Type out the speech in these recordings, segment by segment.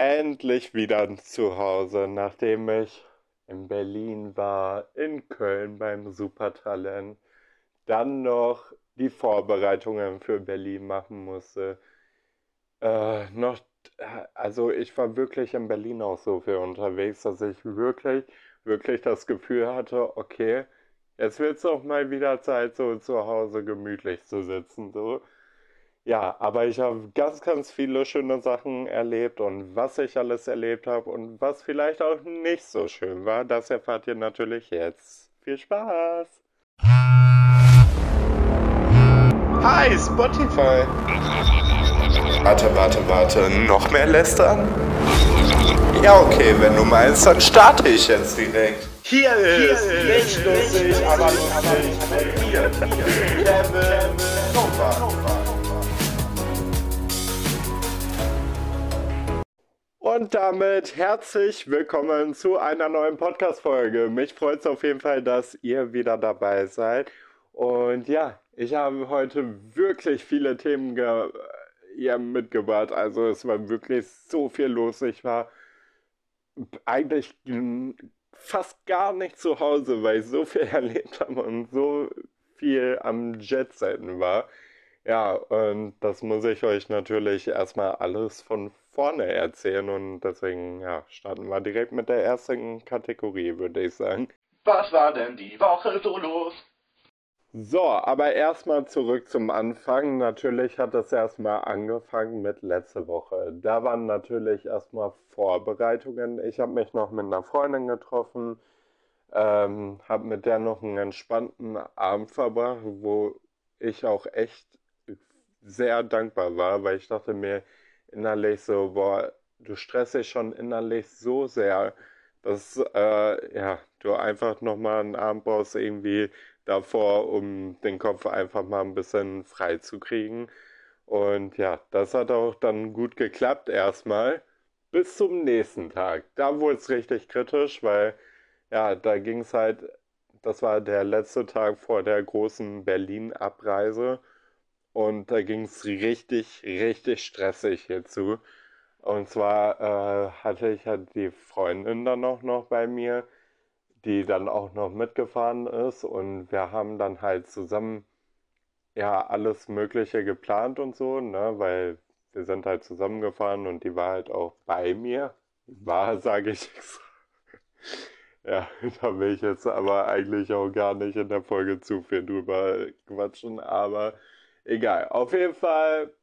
endlich wieder zu Hause, nachdem ich in Berlin war, in Köln beim Supertalent, dann noch die Vorbereitungen für Berlin machen musste. Äh, noch, also ich war wirklich in Berlin auch so viel unterwegs, dass ich wirklich, wirklich das Gefühl hatte, okay, jetzt wird es auch mal wieder Zeit, so zu Hause gemütlich zu sitzen, so. Ja, aber ich habe ganz, ganz viele schöne Sachen erlebt und was ich alles erlebt habe und was vielleicht auch nicht so schön war, das erfahrt ihr natürlich jetzt. Viel Spaß! Hi, Spotify! Warte, warte, warte, noch mehr lästern? Ja, okay, wenn du meinst, dann starte ich jetzt direkt. Hier ist, Hier ist nicht lustig, aber lustig mit mir, Kevin Und damit herzlich willkommen zu einer neuen Podcast-Folge. Mich freut es auf jeden Fall, dass ihr wieder dabei seid. Und ja, ich habe heute wirklich viele Themen ja, mitgebracht. Also es war wirklich so viel los. Ich war eigentlich fast gar nicht zu Hause, weil ich so viel erlebt habe und so viel am Jetsetten war. Ja, und das muss ich euch natürlich erstmal alles von vorne erzählen und deswegen ja, starten wir direkt mit der ersten Kategorie, würde ich sagen. Was war denn die Woche so los? So, aber erstmal zurück zum Anfang. Natürlich hat es erstmal angefangen mit letzte Woche. Da waren natürlich erstmal Vorbereitungen. Ich habe mich noch mit einer Freundin getroffen, ähm, habe mit der noch einen entspannten Abend verbracht, wo ich auch echt sehr dankbar war, weil ich dachte mir, innerlich so, boah, du stresst dich schon innerlich so sehr, dass äh, ja, du einfach nochmal einen Abend brauchst irgendwie davor, um den Kopf einfach mal ein bisschen frei zu kriegen. Und ja, das hat auch dann gut geklappt erstmal. Bis zum nächsten Tag. Da wurde es richtig kritisch, weil ja, da ging es halt, das war der letzte Tag vor der großen Berlin-Abreise. Und da ging es richtig, richtig stressig hierzu. Und zwar äh, hatte ich halt die Freundin dann auch noch bei mir, die dann auch noch mitgefahren ist. Und wir haben dann halt zusammen ja alles Mögliche geplant und so, ne? Weil wir sind halt zusammengefahren und die war halt auch bei mir. War, sage ich extra. Ja, da will ich jetzt aber eigentlich auch gar nicht in der Folge zu viel drüber quatschen, aber Egal. Auf jeden Fall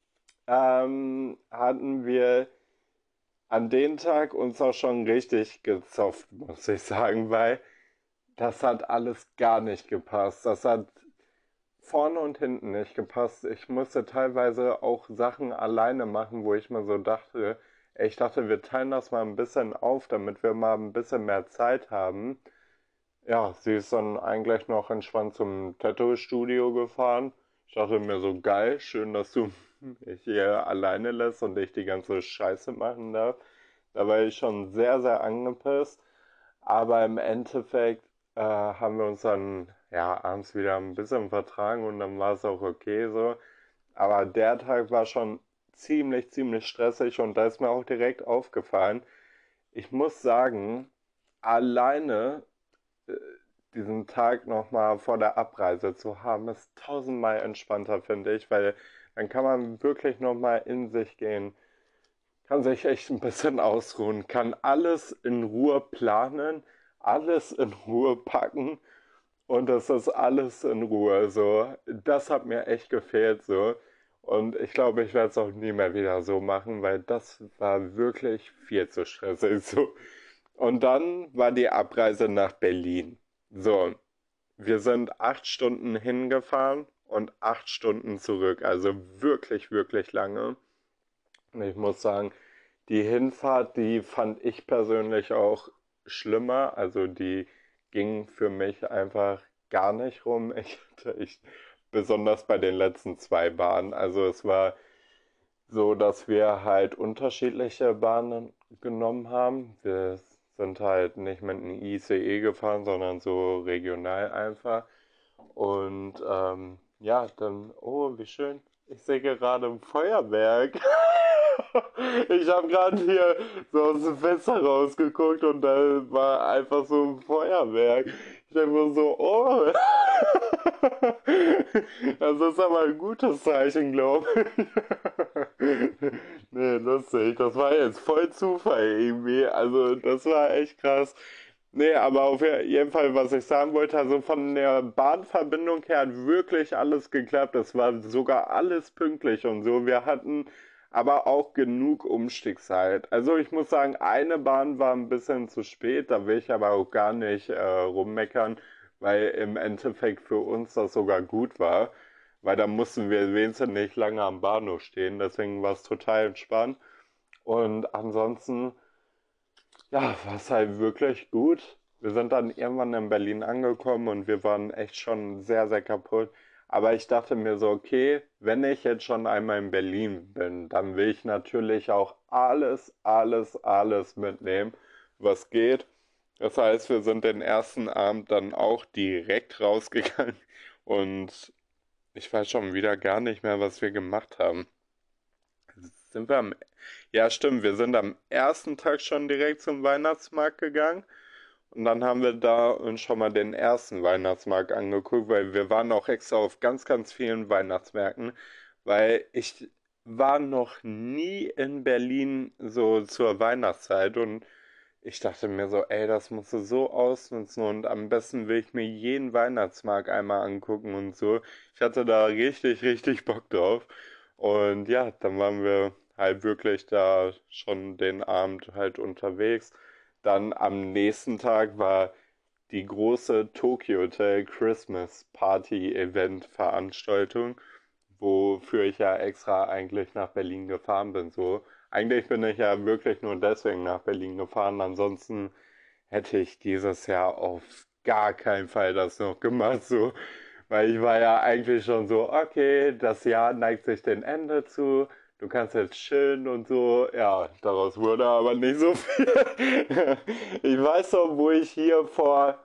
ähm, hatten wir an dem Tag uns auch schon richtig gezopft, muss ich sagen, weil das hat alles gar nicht gepasst. Das hat vorne und hinten nicht gepasst. Ich musste teilweise auch Sachen alleine machen, wo ich mir so dachte, ich dachte, wir teilen das mal ein bisschen auf, damit wir mal ein bisschen mehr Zeit haben. Ja, sie ist dann eigentlich noch entspannt zum Tattoo-Studio gefahren. Ich dachte mir so, geil, schön, dass du mich hier alleine lässt und ich die ganze Scheiße machen darf. Da war ich schon sehr, sehr angepisst. Aber im Endeffekt äh, haben wir uns dann ja abends wieder ein bisschen vertragen und dann war es auch okay so. Aber der Tag war schon ziemlich, ziemlich stressig und da ist mir auch direkt aufgefallen. Ich muss sagen, alleine diesen Tag nochmal vor der Abreise zu haben, ist tausendmal entspannter, finde ich, weil dann kann man wirklich nochmal in sich gehen, kann sich echt ein bisschen ausruhen, kann alles in Ruhe planen, alles in Ruhe packen und es ist alles in Ruhe. So, das hat mir echt gefehlt so. Und ich glaube, ich werde es auch nie mehr wieder so machen, weil das war wirklich viel zu stressig. So. Und dann war die Abreise nach Berlin. So, wir sind acht Stunden hingefahren und acht Stunden zurück. Also wirklich, wirklich lange. Und ich muss sagen, die Hinfahrt, die fand ich persönlich auch schlimmer. Also die ging für mich einfach gar nicht rum. Ich hatte ich, besonders bei den letzten zwei Bahnen. Also es war so, dass wir halt unterschiedliche Bahnen genommen haben. Wir sind halt nicht mit einem ICE gefahren, sondern so regional einfach. Und ähm, ja, dann, oh, wie schön. Ich sehe gerade ein Feuerwerk. ich habe gerade hier so aus dem Fenster rausgeguckt und da war einfach so ein Feuerwerk. Ich denke mir so, oh. das ist aber ein gutes Zeichen, glaube ich. nee, lustig. Das war jetzt voll Zufall irgendwie. Also, das war echt krass. Nee, aber auf jeden Fall, was ich sagen wollte, also von der Bahnverbindung her hat wirklich alles geklappt. Es war sogar alles pünktlich und so. Wir hatten aber auch genug Umstiegszeit. Also ich muss sagen, eine Bahn war ein bisschen zu spät, da will ich aber auch gar nicht äh, rummeckern, weil im Endeffekt für uns das sogar gut war, weil da mussten wir wenigstens nicht lange am Bahnhof stehen, deswegen war es total entspannt. Und ansonsten, ja, war es halt wirklich gut. Wir sind dann irgendwann in Berlin angekommen und wir waren echt schon sehr, sehr kaputt. Aber ich dachte mir so, okay, wenn ich jetzt schon einmal in Berlin bin, dann will ich natürlich auch alles, alles, alles mitnehmen, was geht. Das heißt, wir sind den ersten Abend dann auch direkt rausgegangen und ich weiß schon wieder gar nicht mehr, was wir gemacht haben. Sind wir am, ja stimmt, wir sind am ersten Tag schon direkt zum Weihnachtsmarkt gegangen und dann haben wir da uns schon mal den ersten Weihnachtsmarkt angeguckt, weil wir waren auch extra auf ganz, ganz vielen Weihnachtsmärkten, weil ich war noch nie in Berlin so zur Weihnachtszeit und ich dachte mir so, ey, das musst du so ausnutzen und am besten will ich mir jeden Weihnachtsmarkt einmal angucken und so. Ich hatte da richtig, richtig Bock drauf. Und ja, dann waren wir halt wirklich da schon den Abend halt unterwegs. Dann am nächsten Tag war die große Tokyo Hotel Christmas Party Event Veranstaltung, wofür ich ja extra eigentlich nach Berlin gefahren bin. So, eigentlich bin ich ja wirklich nur deswegen nach Berlin gefahren. Ansonsten hätte ich dieses Jahr auf gar keinen Fall das noch gemacht. So, weil ich war ja eigentlich schon so, okay, das Jahr neigt sich dem Ende zu du kannst jetzt chillen und so. Ja, daraus wurde aber nicht so viel. ich weiß noch, wo ich hier vor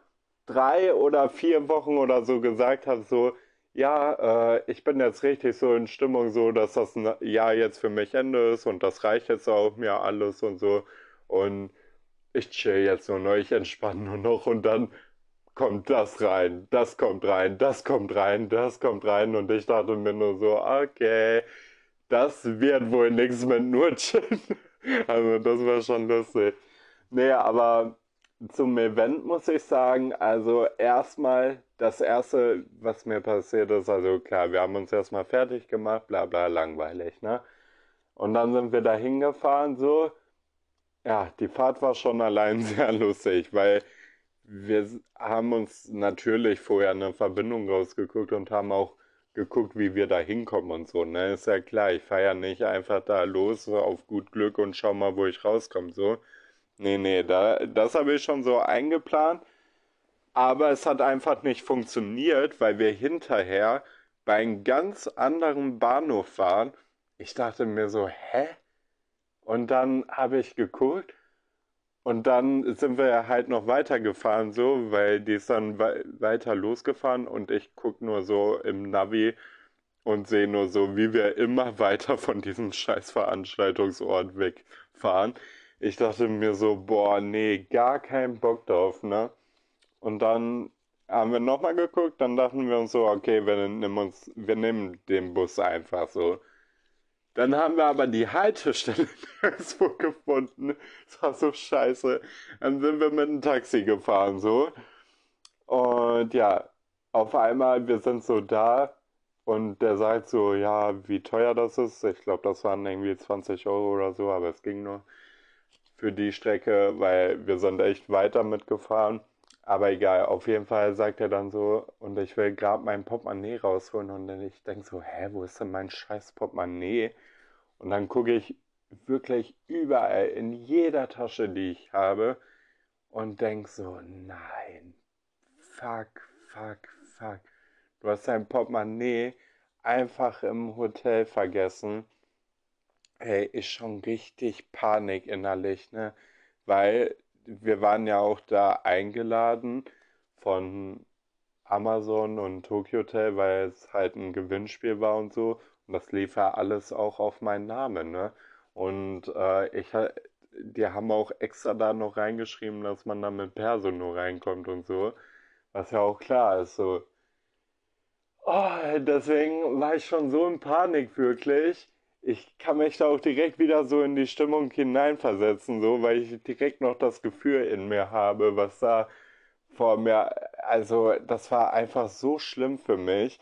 drei oder vier Wochen oder so gesagt habe, so, ja, äh, ich bin jetzt richtig so in Stimmung, so, dass das Jahr jetzt für mich Ende ist und das reicht jetzt auch mir alles und so. Und ich chill jetzt nur noch, ich entspanne nur noch und dann kommt das rein, das kommt rein, das kommt rein, das kommt rein und ich dachte mir nur so, okay, das wird wohl nichts mit Nurchen. Also das war schon lustig. Nee, aber zum Event muss ich sagen, also erstmal das erste, was mir passiert ist, also klar, wir haben uns erstmal fertig gemacht, bla bla, langweilig, ne? Und dann sind wir da hingefahren, so. Ja, die Fahrt war schon allein sehr lustig, weil wir haben uns natürlich vorher eine Verbindung rausgeguckt und haben auch geguckt, wie wir da hinkommen und so, ne? Ist ja klar, ich fahre ja nicht einfach da los auf gut Glück und schau mal, wo ich rauskomme, so. Nee, nee, da, das habe ich schon so eingeplant. Aber es hat einfach nicht funktioniert, weil wir hinterher bei einem ganz anderen Bahnhof waren. Ich dachte mir so, hä? Und dann habe ich geguckt und dann sind wir halt noch weitergefahren, so, weil die ist dann weiter losgefahren und ich gucke nur so im Navi und sehe nur so, wie wir immer weiter von diesem scheiß Veranstaltungsort wegfahren. Ich dachte mir so, boah, nee, gar keinen Bock drauf, ne? Und dann haben wir nochmal geguckt, dann dachten wir uns so, okay, wir nehmen uns, wir nehmen den Bus einfach so. Dann haben wir aber die Haltestelle nirgendwo gefunden. Das war so scheiße. Dann sind wir mit einem Taxi gefahren, so. Und ja, auf einmal, wir sind so da und der sagt so, ja, wie teuer das ist. Ich glaube, das waren irgendwie 20 Euro oder so, aber es ging nur für die Strecke, weil wir sind echt weiter mitgefahren. Aber egal, auf jeden Fall sagt er dann so, und ich will gerade mein Portemonnaie rausholen und dann ich denke so, hä, wo ist denn mein scheiß Portemonnaie? Und dann gucke ich wirklich überall in jeder Tasche, die ich habe und denke so, nein, fuck, fuck, fuck. Du hast dein Portemonnaie einfach im Hotel vergessen. Hey, ist schon richtig Panik innerlich, ne? Weil wir waren ja auch da eingeladen von Amazon und Tokyo Hotel, weil es halt ein Gewinnspiel war und so. Und das lief ja alles auch auf meinen Namen, ne? Und äh, ich, die haben auch extra da noch reingeschrieben, dass man da mit Perso nur reinkommt und so. Was ja auch klar ist, so. Oh, deswegen war ich schon so in Panik, wirklich. Ich kann mich da auch direkt wieder so in die Stimmung hineinversetzen, so, weil ich direkt noch das Gefühl in mir habe, was da vor mir, also das war einfach so schlimm für mich.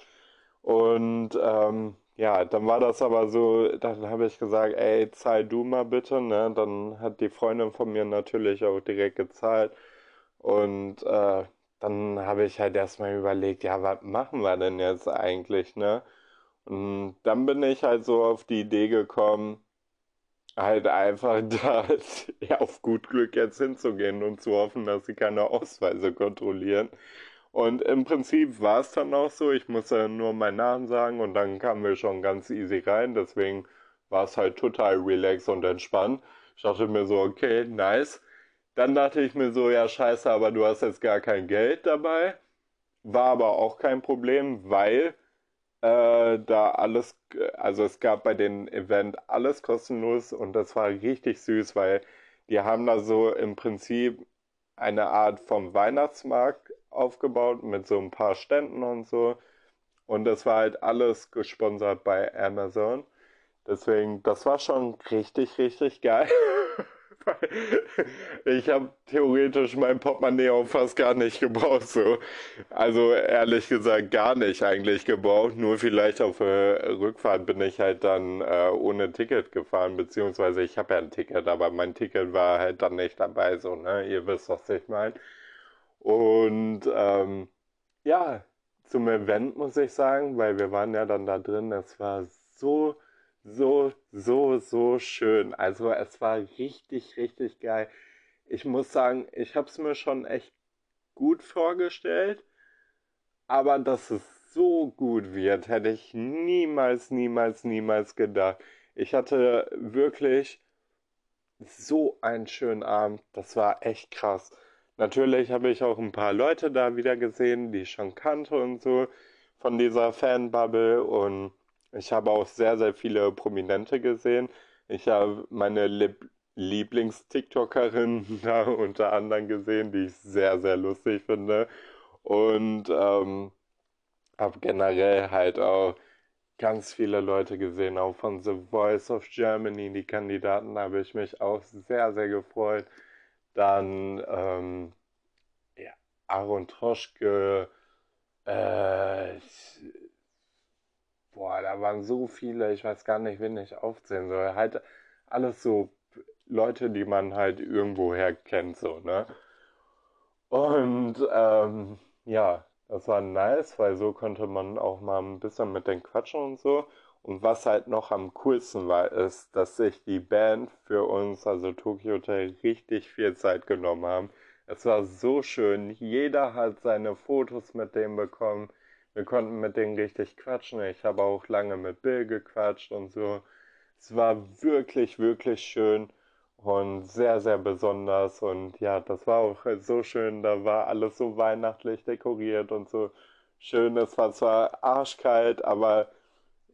Und ähm, ja, dann war das aber so, dann habe ich gesagt, ey, zahl du mal bitte, ne? Dann hat die Freundin von mir natürlich auch direkt gezahlt. Und äh, dann habe ich halt erstmal überlegt, ja, was machen wir denn jetzt eigentlich, ne? Und dann bin ich halt so auf die Idee gekommen, halt einfach da ja, auf gut Glück jetzt hinzugehen und zu hoffen, dass sie keine Ausweise kontrollieren. Und im Prinzip war es dann auch so, ich musste nur meinen Namen sagen und dann kamen wir schon ganz easy rein, deswegen war es halt total relaxed und entspannt. Ich dachte mir so, okay, nice. Dann dachte ich mir so, ja scheiße, aber du hast jetzt gar kein Geld dabei. War aber auch kein Problem, weil äh, da alles, also es gab bei dem Event alles kostenlos und das war richtig süß, weil die haben da so im Prinzip eine Art vom Weihnachtsmarkt aufgebaut mit so ein paar Ständen und so. Und das war halt alles gesponsert bei Amazon. Deswegen, das war schon richtig, richtig geil. ich habe theoretisch mein Portemonnaie auch fast gar nicht gebraucht. So. Also ehrlich gesagt gar nicht eigentlich gebraucht. Nur vielleicht auf der Rückfahrt bin ich halt dann äh, ohne Ticket gefahren. Beziehungsweise ich habe ja ein Ticket, aber mein Ticket war halt dann nicht dabei. So, ne? Ihr wisst, was ich meine. Und ähm, ja, zum Event muss ich sagen, weil wir waren ja dann da drin, es war so, so, so, so schön. Also es war richtig, richtig geil. Ich muss sagen, ich habe es mir schon echt gut vorgestellt, aber dass es so gut wird, hätte ich niemals, niemals, niemals gedacht. Ich hatte wirklich so einen schönen Abend. Das war echt krass. Natürlich habe ich auch ein paar Leute da wieder gesehen, die ich schon kannte und so von dieser Fanbubble und ich habe auch sehr, sehr viele Prominente gesehen. Ich habe meine Lieblings-TikTokerin da unter anderem gesehen, die ich sehr, sehr lustig finde. Und ähm, habe generell halt auch ganz viele Leute gesehen, auch von The Voice of Germany. Die Kandidaten habe ich mich auch sehr, sehr gefreut. Dann ähm, ja, Aaron Troschke, äh, boah, da waren so viele, ich weiß gar nicht, wen ich aufzählen soll. Halt alles so Leute, die man halt irgendwoher kennt, so, ne? Und ähm, ja, das war nice, weil so konnte man auch mal ein bisschen mit den quatschen und so. Und was halt noch am coolsten war, ist, dass sich die Band für uns, also Tokyo Hotel, richtig viel Zeit genommen haben. Es war so schön. Jeder hat seine Fotos mit dem bekommen. Wir konnten mit denen richtig quatschen. Ich habe auch lange mit Bill gequatscht und so. Es war wirklich, wirklich schön und sehr, sehr besonders. Und ja, das war auch so schön. Da war alles so weihnachtlich dekoriert und so schön. Es war zwar arschkalt, aber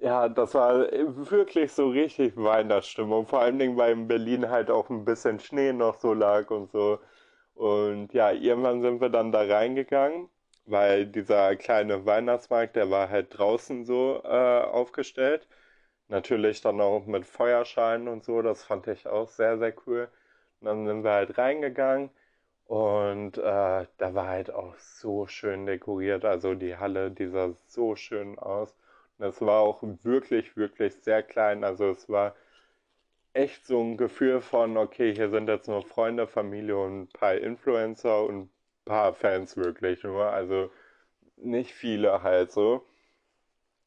ja, das war wirklich so richtig Weihnachtsstimmung. Vor allen Dingen, weil in Berlin halt auch ein bisschen Schnee noch so lag und so. Und ja, irgendwann sind wir dann da reingegangen, weil dieser kleine Weihnachtsmarkt, der war halt draußen so äh, aufgestellt. Natürlich dann auch mit Feuerschalen und so, das fand ich auch sehr, sehr cool. Und dann sind wir halt reingegangen und äh, da war halt auch so schön dekoriert. Also die Halle, die sah so schön aus. Das war auch wirklich, wirklich sehr klein. Also es war echt so ein Gefühl von, okay, hier sind jetzt nur Freunde, Familie und ein paar Influencer und paar Fans wirklich nur. Also nicht viele halt so.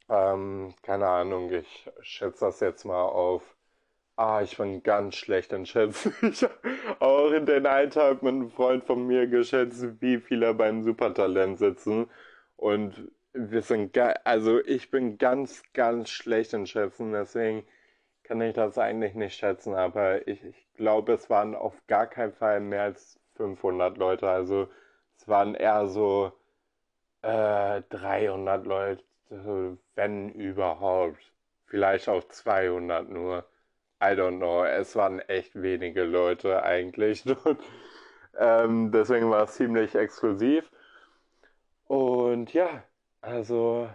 Ähm, keine Ahnung, ich schätze das jetzt mal auf. Ah, ich bin ganz schlecht in Schätzen. Ich auch in den Alltag mit einem Freund von mir geschätzt, wie viele beim Supertalent sitzen. Und wir sind, also ich bin ganz, ganz schlecht in Schätzen, deswegen kann ich das eigentlich nicht schätzen, aber ich, ich glaube, es waren auf gar keinen Fall mehr als 500 Leute, also es waren eher so äh, 300 Leute, wenn überhaupt, vielleicht auch 200 nur. I don't know, es waren echt wenige Leute eigentlich. Ähm, deswegen war es ziemlich exklusiv. Und ja, also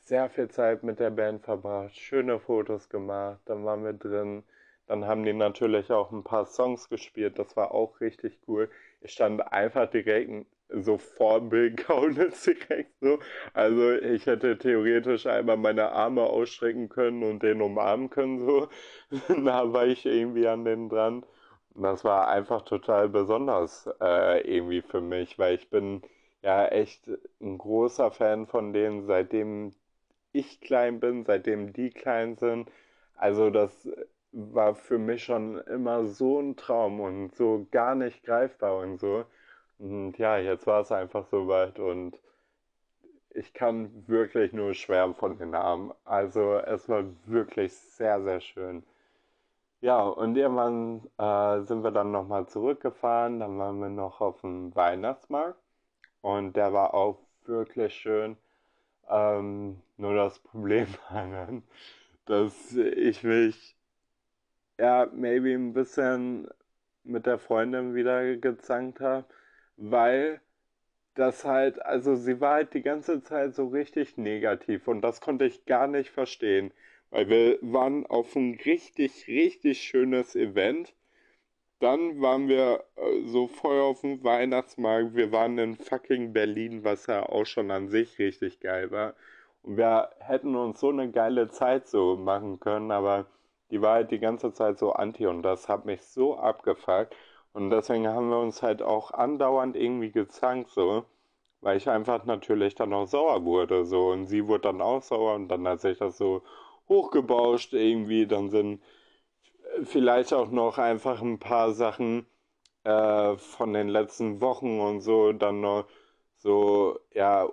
sehr viel Zeit mit der Band verbracht, schöne Fotos gemacht, dann waren wir drin. Dann haben die natürlich auch ein paar Songs gespielt, das war auch richtig cool. Stand einfach direkt so vor Bill Kaulitz direkt so. Also ich hätte theoretisch einmal meine Arme ausstrecken können und den umarmen können so. da war ich irgendwie an den dran. Das war einfach total besonders äh, irgendwie für mich, weil ich bin ja echt ein großer Fan von denen, seitdem ich klein bin, seitdem die klein sind. Also das war für mich schon immer so ein Traum und so gar nicht greifbar und so. Und ja, jetzt war es einfach soweit und ich kann wirklich nur schwärmen von den Namen. Also es war wirklich sehr, sehr schön. Ja, und irgendwann äh, sind wir dann nochmal zurückgefahren. Dann waren wir noch auf dem Weihnachtsmarkt und der war auch wirklich schön. Ähm, nur das Problem war dann, dass ich mich ja maybe ein bisschen mit der Freundin wieder gezankt habe, weil das halt, also sie war halt die ganze Zeit so richtig negativ und das konnte ich gar nicht verstehen, weil wir waren auf ein richtig, richtig schönes Event dann waren wir äh, so voll auf dem Weihnachtsmarkt. Wir waren in fucking Berlin, was ja auch schon an sich richtig geil war. Und wir hätten uns so eine geile Zeit so machen können, aber die war halt die ganze Zeit so anti und das hat mich so abgefuckt. Und deswegen haben wir uns halt auch andauernd irgendwie gezankt, so. Weil ich einfach natürlich dann auch sauer wurde, so. Und sie wurde dann auch sauer und dann hat sich das so hochgebauscht irgendwie. Dann sind vielleicht auch noch einfach ein paar Sachen äh, von den letzten Wochen und so dann noch so, ja,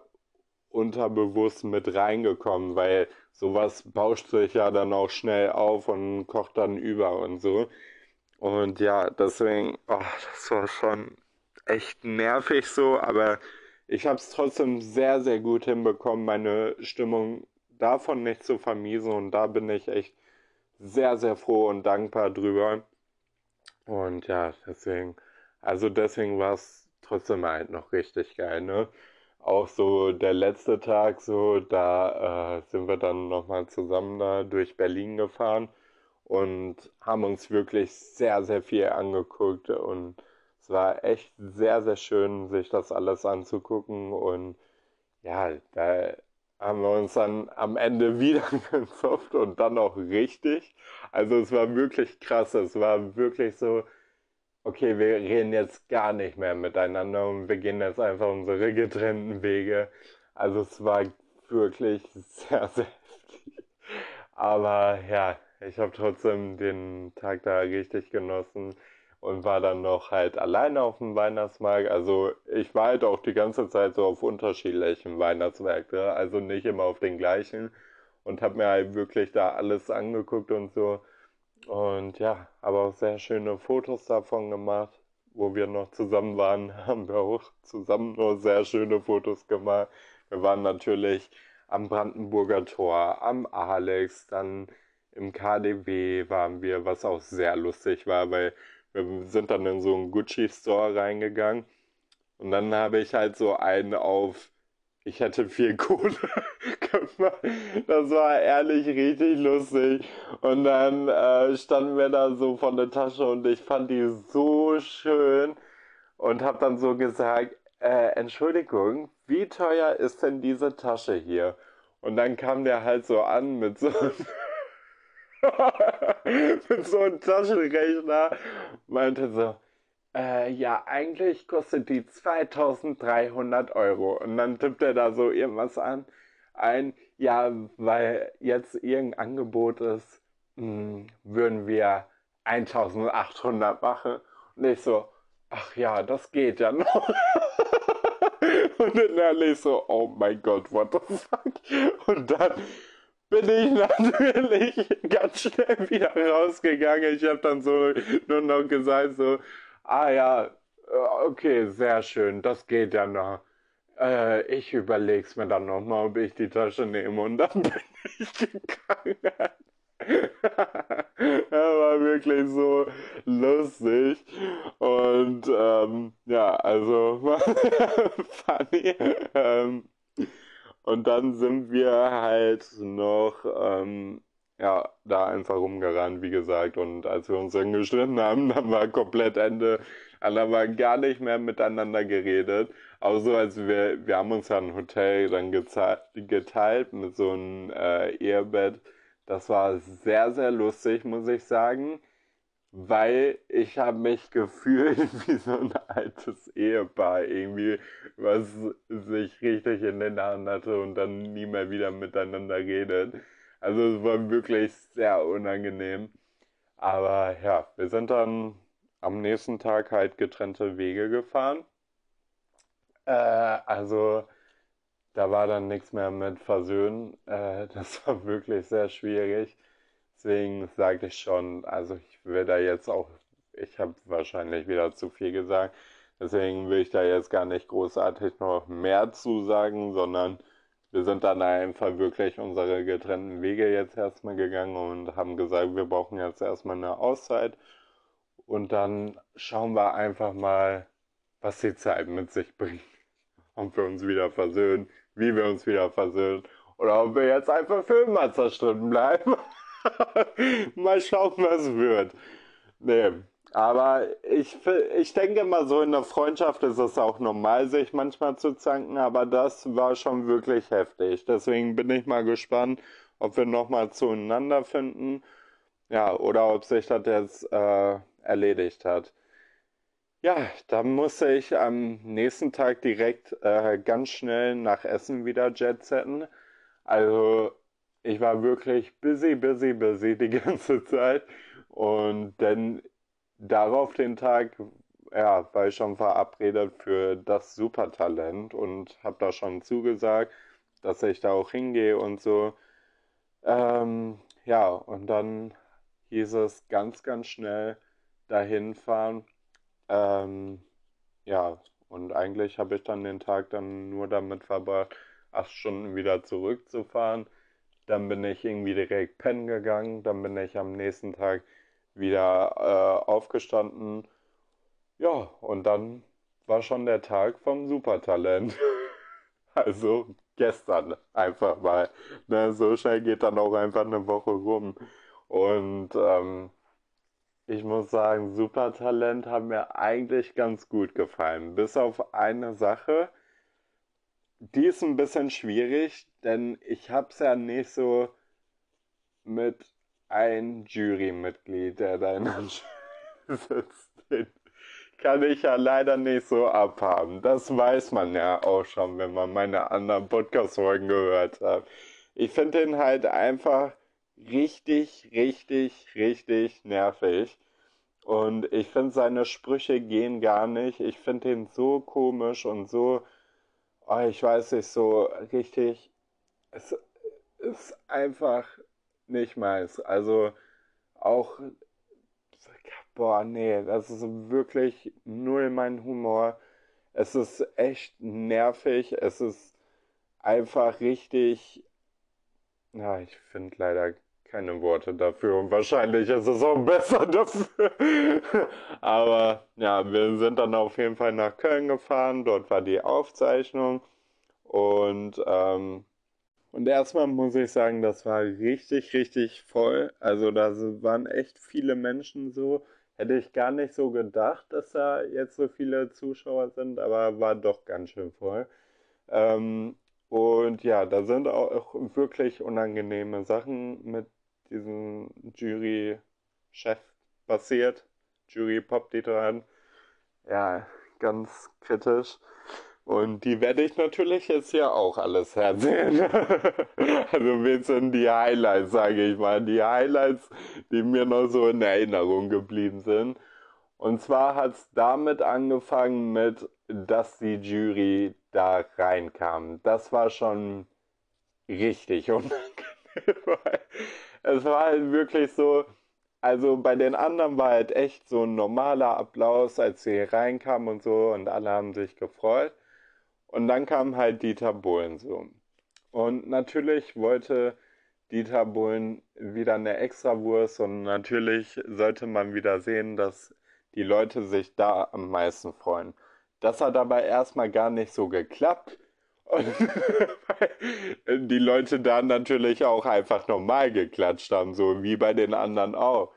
unterbewusst mit reingekommen, weil sowas bauscht sich ja dann auch schnell auf und kocht dann über und so. Und ja, deswegen, oh, das war schon echt nervig so, aber ich habe es trotzdem sehr, sehr gut hinbekommen, meine Stimmung davon nicht zu vermiesen und da bin ich echt sehr, sehr froh und dankbar drüber. Und ja, deswegen, also deswegen war es trotzdem halt noch richtig geil, ne? Auch so der letzte Tag, so, da äh, sind wir dann nochmal zusammen da durch Berlin gefahren und haben uns wirklich sehr, sehr viel angeguckt und es war echt sehr, sehr schön, sich das alles anzugucken und ja, da haben wir uns dann am Ende wieder gezopft und dann auch richtig. Also es war wirklich krass. Es war wirklich so, okay, wir reden jetzt gar nicht mehr miteinander und wir gehen jetzt einfach unsere getrennten Wege. Also es war wirklich sehr, sehr heftig. Aber ja, ich habe trotzdem den Tag da richtig genossen und war dann noch halt alleine auf dem Weihnachtsmarkt. Also ich war halt auch die ganze Zeit so auf unterschiedlichen Weihnachtsmärkten, also nicht immer auf den gleichen und habe mir halt wirklich da alles angeguckt und so. Und ja, aber auch sehr schöne Fotos davon gemacht. Wo wir noch zusammen waren, haben wir auch zusammen nur sehr schöne Fotos gemacht. Wir waren natürlich am Brandenburger Tor, am Alex, dann im KDW waren wir, was auch sehr lustig war, weil wir sind dann in so einen Gucci-Store reingegangen und dann habe ich halt so einen auf, ich hätte viel Kohle gemacht. Das war ehrlich richtig lustig. Und dann äh, standen wir da so von der Tasche und ich fand die so schön und habe dann so gesagt, äh, Entschuldigung, wie teuer ist denn diese Tasche hier? Und dann kam der halt so an mit so mit so einem Taschenrechner, meinte so, äh, ja, eigentlich kostet die 2300 Euro. Und dann tippt er da so irgendwas an, ein, ja, weil jetzt irgendein Angebot ist, mh, hm, würden wir 1800 machen. Und ich so, ach ja, das geht ja noch. Und dann ehrlich so, oh mein Gott, what the fuck? Und dann bin ich natürlich ganz schnell wieder rausgegangen. Ich habe dann so nur noch gesagt, so, ah ja, äh, okay, sehr schön, das geht ja noch. Äh, ich überleg's mir dann nochmal, ob ich die Tasche nehme und dann bin ich gegangen. war wirklich so lustig. Und ähm, ja, also funny. Ähm, und dann sind wir halt noch ähm, ja, da einfach rumgerannt, wie gesagt. Und als wir uns dann gestritten haben, dann war komplett Ende. Dann war gar nicht mehr miteinander geredet. Auch so, als wir, wir haben uns ja ein Hotel dann geteilt mit so einem äh, Ehebett. Das war sehr, sehr lustig, muss ich sagen. Weil ich habe mich gefühlt wie so ein altes Ehepaar irgendwie, was sich richtig in den Haaren hatte und dann nie mehr wieder miteinander redet. Also es war wirklich sehr unangenehm. Aber ja, wir sind dann am nächsten Tag halt getrennte Wege gefahren. Äh, also da war dann nichts mehr mit Versöhnen. Äh, das war wirklich sehr schwierig. Deswegen sage ich schon, also ich will da jetzt auch, ich habe wahrscheinlich wieder zu viel gesagt. Deswegen will ich da jetzt gar nicht großartig noch mehr zu sagen, sondern wir sind dann einfach wirklich unsere getrennten Wege jetzt erstmal gegangen und haben gesagt, wir brauchen jetzt erstmal eine Auszeit. Und dann schauen wir einfach mal, was die Zeit mit sich bringt. Ob wir uns wieder versöhnen, wie wir uns wieder versöhnen. Oder ob wir jetzt einfach für immer zerstritten bleiben. mal schauen, was wird. Nee, aber ich, ich denke mal so, in der Freundschaft ist es auch normal, sich manchmal zu zanken, aber das war schon wirklich heftig. Deswegen bin ich mal gespannt, ob wir nochmal zueinander finden. Ja, oder ob sich das jetzt äh, erledigt hat. Ja, dann musste ich am nächsten Tag direkt äh, ganz schnell nach Essen wieder jetsetten. Also ich war wirklich busy, busy, busy die ganze Zeit. Und dann darauf den Tag, ja, war ich schon verabredet für das Supertalent und habe da schon zugesagt, dass ich da auch hingehe und so. Ähm, ja, und dann hieß es ganz, ganz schnell dahin fahren. Ähm, ja, und eigentlich habe ich dann den Tag dann nur damit verbracht, acht Stunden wieder zurückzufahren. Dann bin ich irgendwie direkt pennen gegangen. Dann bin ich am nächsten Tag wieder äh, aufgestanden. Ja, und dann war schon der Tag vom Supertalent. also gestern einfach mal. Ne, so schnell geht dann auch einfach eine Woche rum. Und ähm, ich muss sagen, Supertalent hat mir eigentlich ganz gut gefallen. Bis auf eine Sache. Die ist ein bisschen schwierig, denn ich habe es ja nicht so mit ein Jurymitglied, der da in der sitzt. Den kann ich ja leider nicht so abhaben. Das weiß man ja auch schon, wenn man meine anderen Podcast-Folgen gehört hat. Ich finde den halt einfach richtig, richtig, richtig nervig. Und ich finde, seine Sprüche gehen gar nicht. Ich finde den so komisch und so, oh, ich weiß nicht, so richtig. Es ist einfach nicht meins. Also auch, boah, nee, das ist wirklich null mein Humor. Es ist echt nervig. Es ist einfach richtig. Ja, ich finde leider keine Worte dafür und wahrscheinlich ist es auch besser dafür. Aber ja, wir sind dann auf jeden Fall nach Köln gefahren. Dort war die Aufzeichnung und ähm, und erstmal muss ich sagen, das war richtig, richtig voll. Also da waren echt viele Menschen so. Hätte ich gar nicht so gedacht, dass da jetzt so viele Zuschauer sind, aber war doch ganz schön voll. Ähm, und ja, da sind auch wirklich unangenehme Sachen mit diesem Jury-Chef passiert. Jury-Pop-Dieter. Ja, ganz kritisch. Und die werde ich natürlich jetzt hier auch alles hersehen. also wir sind die Highlights, sage ich mal. Die Highlights, die mir noch so in Erinnerung geblieben sind. Und zwar hat es damit angefangen mit, dass die Jury da reinkam. Das war schon richtig unangenehm. es war halt wirklich so, also bei den anderen war halt echt so ein normaler Applaus, als sie reinkamen und so und alle haben sich gefreut. Und dann kam halt Dieter Bohlen so. Und natürlich wollte Dieter Bohlen wieder eine Extrawurst und natürlich sollte man wieder sehen, dass die Leute sich da am meisten freuen. Das hat aber erstmal gar nicht so geklappt. Und die Leute da natürlich auch einfach normal geklatscht haben, so wie bei den anderen auch.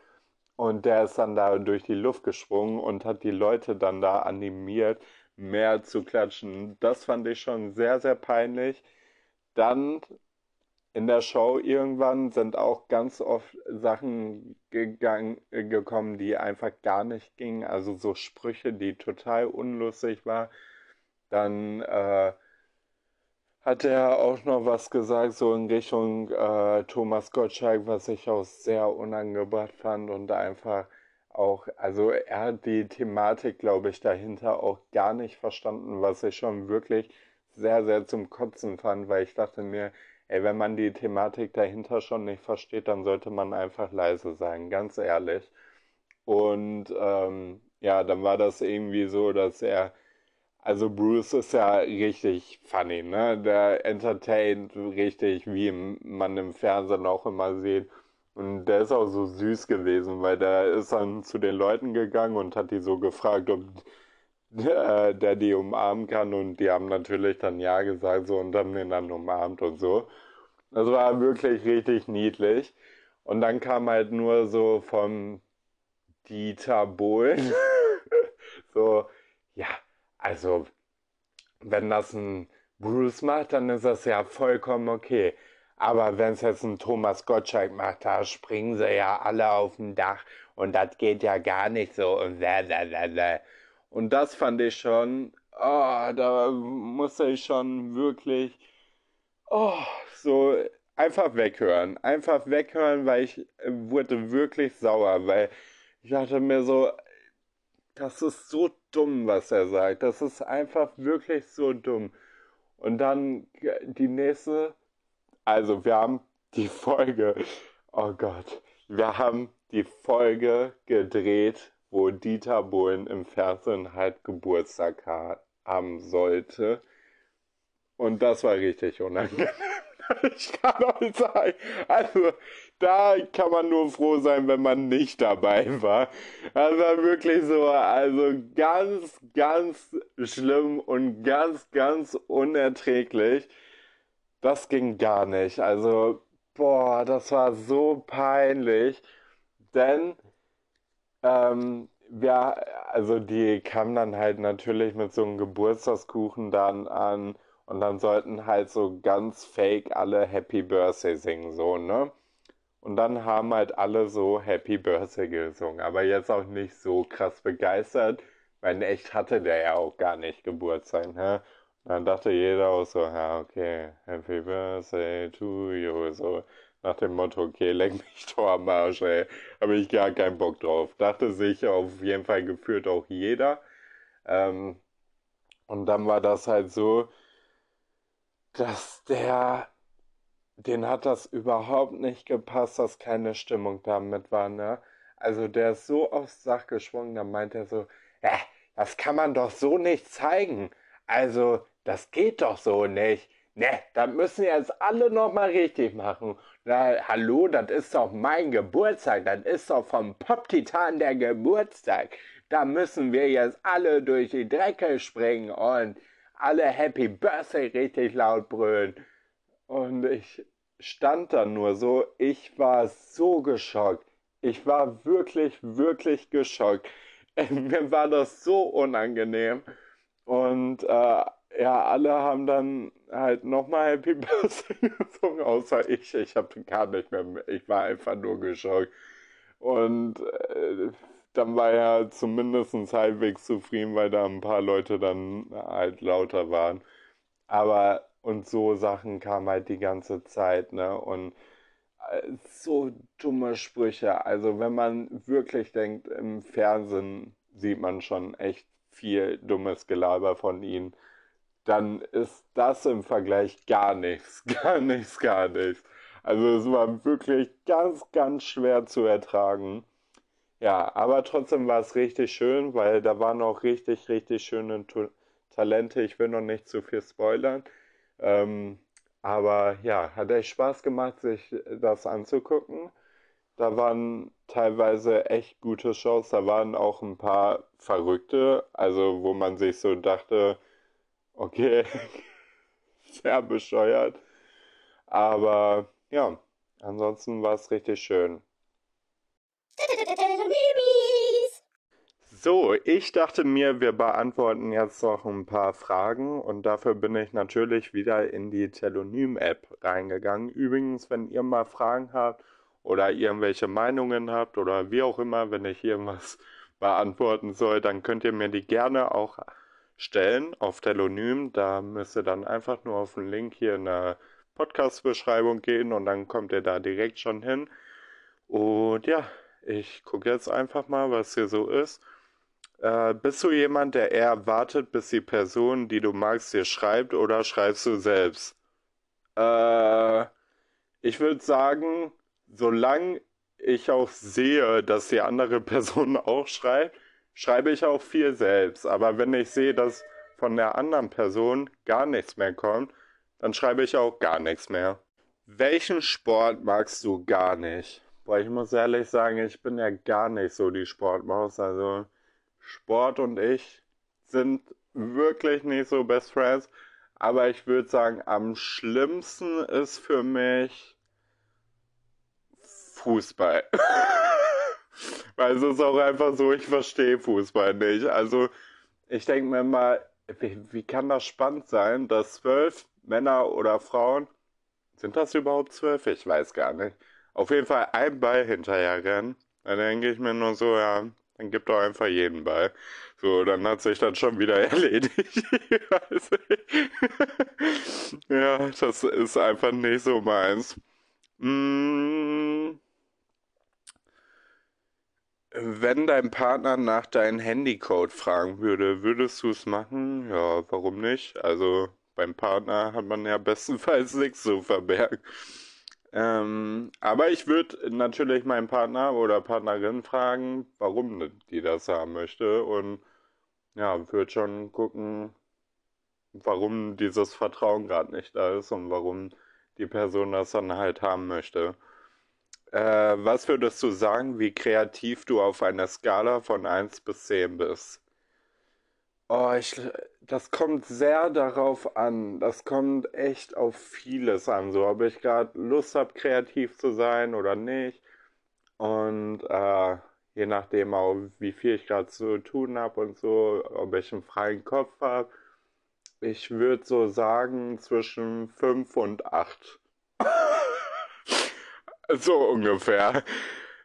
Und der ist dann da durch die Luft gesprungen und hat die Leute dann da animiert, mehr zu klatschen. Das fand ich schon sehr, sehr peinlich. Dann in der Show irgendwann sind auch ganz oft Sachen gegangen, gekommen, die einfach gar nicht gingen. Also so Sprüche, die total unlustig waren. Dann äh, hat er auch noch was gesagt, so in Richtung äh, Thomas Gottschalk, was ich auch sehr unangebracht fand und einfach auch, also er hat die Thematik, glaube ich, dahinter auch gar nicht verstanden, was ich schon wirklich sehr, sehr zum Kotzen fand, weil ich dachte mir, ey, wenn man die Thematik dahinter schon nicht versteht, dann sollte man einfach leise sein, ganz ehrlich. Und ähm, ja, dann war das irgendwie so, dass er, also Bruce ist ja richtig funny, ne? Der entertaint richtig, wie man im Fernsehen auch immer sieht. Und der ist auch so süß gewesen, weil der ist dann zu den Leuten gegangen und hat die so gefragt, ob äh, der die umarmen kann und die haben natürlich dann ja gesagt so und haben den dann umarmt und so. Das war wirklich richtig niedlich. Und dann kam halt nur so vom Dieter Bohlen so, ja, also wenn das ein Bruce macht, dann ist das ja vollkommen okay. Aber wenn es jetzt ein Thomas Gottschalk macht, da springen sie ja alle auf dem Dach und das geht ja gar nicht so und das fand ich schon, oh, da musste ich schon wirklich, oh, so einfach weghören. Einfach weghören, weil ich wurde wirklich sauer, weil ich dachte mir so, das ist so dumm, was er sagt. Das ist einfach wirklich so dumm. Und dann die nächste, also wir haben die Folge, oh Gott, wir haben die Folge gedreht wo Dieter Bohlen im Fernsehen halt Geburtstag haben sollte. Und das war richtig unangenehm. Ich kann euch sagen, also da kann man nur froh sein, wenn man nicht dabei war. Das war wirklich so, also ganz, ganz schlimm und ganz, ganz unerträglich. Das ging gar nicht. Also, boah, das war so peinlich. Denn ähm, ja, also die kamen dann halt natürlich mit so einem Geburtstagskuchen dann an und dann sollten halt so ganz fake alle Happy Birthday singen, so, ne? Und dann haben halt alle so Happy Birthday gesungen, aber jetzt auch nicht so krass begeistert, weil in echt hatte der ja auch gar nicht Geburtstag, ne? Dann dachte jeder auch so, ja, okay, Happy Birthday to you, so. Nach dem Motto, okay, leck mich doch am Arsch, ey. Habe ich gar keinen Bock drauf. Dachte sich auf jeden Fall gefühlt auch jeder. Ähm, und dann war das halt so, dass der, den hat das überhaupt nicht gepasst, dass keine Stimmung damit war, ne? Also der ist so aufs Sach geschwungen, da meint er so, ja, das kann man doch so nicht zeigen. Also, das geht doch so nicht. Ne, das müssen jetzt alle nochmal richtig machen. Na, hallo, das ist doch mein Geburtstag. Das ist doch vom Pop-Titan der Geburtstag. Da müssen wir jetzt alle durch die Drecke springen und alle Happy Birthday richtig laut brüllen. Und ich stand da nur so, ich war so geschockt. Ich war wirklich, wirklich geschockt. Mir war das so unangenehm. Und äh, ja, alle haben dann halt nochmal Happy Birthday gesungen, außer ich. Ich habe gar nicht mehr, ich war einfach nur geschockt. Und äh, dann war er zumindest halbwegs zufrieden, weil da ein paar Leute dann halt lauter waren. Aber, und so Sachen kamen halt die ganze Zeit, ne? Und äh, so dumme Sprüche. Also, wenn man wirklich denkt, im Fernsehen sieht man schon echt viel dummes Gelaber von ihnen dann ist das im Vergleich gar nichts, gar nichts, gar nichts. Also es war wirklich ganz, ganz schwer zu ertragen. Ja, aber trotzdem war es richtig schön, weil da waren auch richtig, richtig schöne Talente. Ich will noch nicht zu viel spoilern. Ähm, Aber ja, hat echt Spaß gemacht, sich das anzugucken. Da waren teilweise echt gute Shows. Da waren auch ein paar Verrückte, also wo man sich so dachte, okay, sehr bescheuert. Aber ja, ansonsten war es richtig schön. So, ich dachte mir, wir beantworten jetzt noch ein paar Fragen und dafür bin ich natürlich wieder in die Telonym-App reingegangen. Übrigens, wenn ihr mal Fragen habt oder irgendwelche Meinungen habt oder wie auch immer, wenn ich irgendwas beantworten soll, dann könnt ihr mir die gerne auch stellen auf Telonym. Da müsst ihr dann einfach nur auf den Link hier in der Podcast-Beschreibung gehen und dann kommt ihr da direkt schon hin. Und ja, ich gucke jetzt einfach mal, was hier so ist. Äh, bist du jemand, der eher wartet, bis die Person, die du magst, dir schreibt oder schreibst du selbst? Äh, ich würde sagen, solange ich auch sehe, dass die andere Person auch schreibt, schreibe ich auch viel selbst. Aber wenn ich sehe, dass von der anderen Person gar nichts mehr kommt, dann schreibe ich auch gar nichts mehr. Welchen Sport magst du gar nicht? Boah, ich muss ehrlich sagen, ich bin ja gar nicht so die Sportmaus. Also Sport und ich sind wirklich nicht so Best Friends. Aber ich würde sagen, am schlimmsten ist für mich Fußball. Weil es ist auch einfach so, ich verstehe Fußball nicht. Also ich denke mir mal, wie, wie kann das spannend sein, dass zwölf Männer oder Frauen, sind das überhaupt zwölf? Ich weiß gar nicht. Auf jeden Fall ein Ball hinterher rennen. Dann denke ich mir nur so, ja, dann gibt doch einfach jeden Ball. So, dann hat sich das schon wieder erledigt. ja, das ist einfach nicht so meins. Mmh. Wenn dein Partner nach deinem Handycode fragen würde, würdest du es machen? Ja, warum nicht? Also beim Partner hat man ja bestenfalls nichts zu verbergen. Ähm, aber ich würde natürlich meinen Partner oder Partnerin fragen, warum die das haben möchte und ja, würde schon gucken, warum dieses Vertrauen gerade nicht da ist und warum die Person das dann halt haben möchte. Äh, was würdest du sagen, wie kreativ du auf einer Skala von 1 bis 10 bist? Oh, ich, das kommt sehr darauf an. Das kommt echt auf vieles an. So, ob ich gerade Lust habe, kreativ zu sein oder nicht. Und äh, je nachdem auch, wie viel ich gerade zu tun habe und so, ob ich einen freien Kopf habe. Ich würde so sagen zwischen 5 und 8. So ungefähr.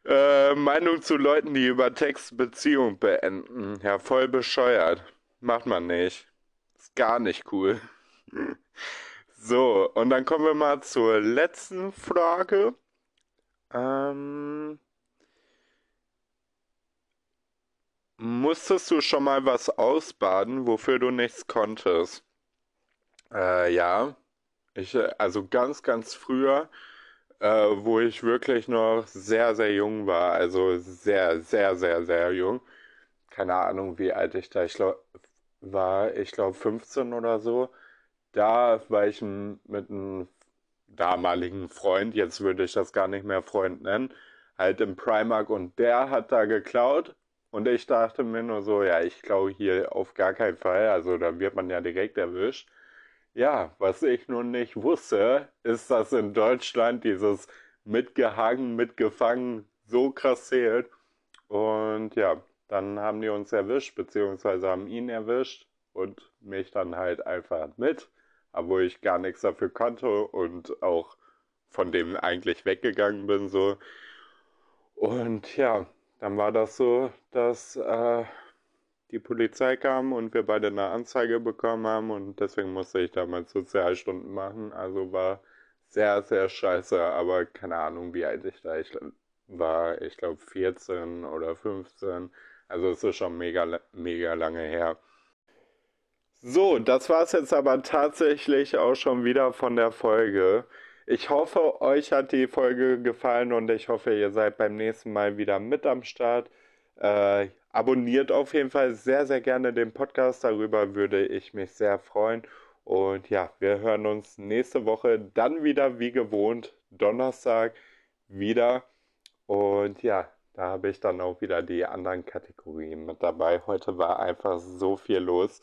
Äh, Meinung zu Leuten, die über Text Beziehung beenden. Ja, voll bescheuert. Macht man nicht. Ist gar nicht cool. So, und dann kommen wir mal zur letzten Frage. Ähm, musstest du schon mal was ausbaden, wofür du nichts konntest? Äh, ja. Ich, äh, also ganz, ganz früher äh, wo ich wirklich noch sehr, sehr jung war. Also sehr, sehr, sehr, sehr jung. Keine Ahnung, wie alt ich da ich glaub, war. Ich glaube 15 oder so. Da war ich mit einem damaligen Freund, jetzt würde ich das gar nicht mehr Freund nennen, halt im Primark und der hat da geklaut. Und ich dachte mir nur so, ja, ich klaue hier auf gar keinen Fall. Also da wird man ja direkt erwischt. Ja, was ich nun nicht wusste, ist, dass in Deutschland dieses mitgehangen, mitgefangen so krass zählt. Und ja, dann haben die uns erwischt, beziehungsweise haben ihn erwischt und mich dann halt einfach mit, obwohl ich gar nichts dafür konnte und auch von dem eigentlich weggegangen bin so. Und ja, dann war das so, dass äh, die Polizei kam und wir beide eine Anzeige bekommen haben und deswegen musste ich damals Sozialstunden machen. Also war sehr, sehr scheiße, aber keine Ahnung, wie alt ich da ich war. Ich glaube 14 oder 15. Also es ist schon mega, mega lange her. So, das war es jetzt aber tatsächlich auch schon wieder von der Folge. Ich hoffe, euch hat die Folge gefallen und ich hoffe, ihr seid beim nächsten Mal wieder mit am Start. Äh, abonniert auf jeden Fall sehr, sehr gerne den Podcast. Darüber würde ich mich sehr freuen. Und ja, wir hören uns nächste Woche dann wieder wie gewohnt, Donnerstag wieder. Und ja, da habe ich dann auch wieder die anderen Kategorien mit dabei. Heute war einfach so viel los,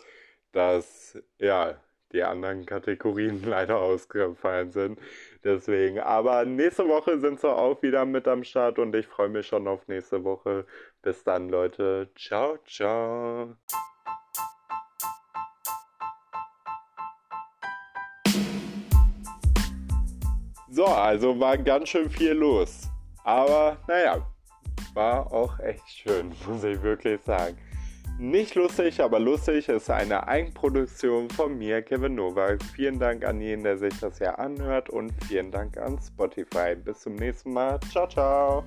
dass ja, die anderen Kategorien leider ausgefallen sind. Deswegen, aber nächste Woche sind sie auch wieder mit am Start und ich freue mich schon auf nächste Woche. Bis dann, Leute. Ciao, ciao. So, also war ganz schön viel los. Aber naja, war auch echt schön, muss ich wirklich sagen. Nicht lustig, aber lustig ist eine Eigenproduktion von mir, Kevin Novak. Vielen Dank an jeden, der sich das hier anhört und vielen Dank an Spotify. Bis zum nächsten Mal. Ciao, ciao.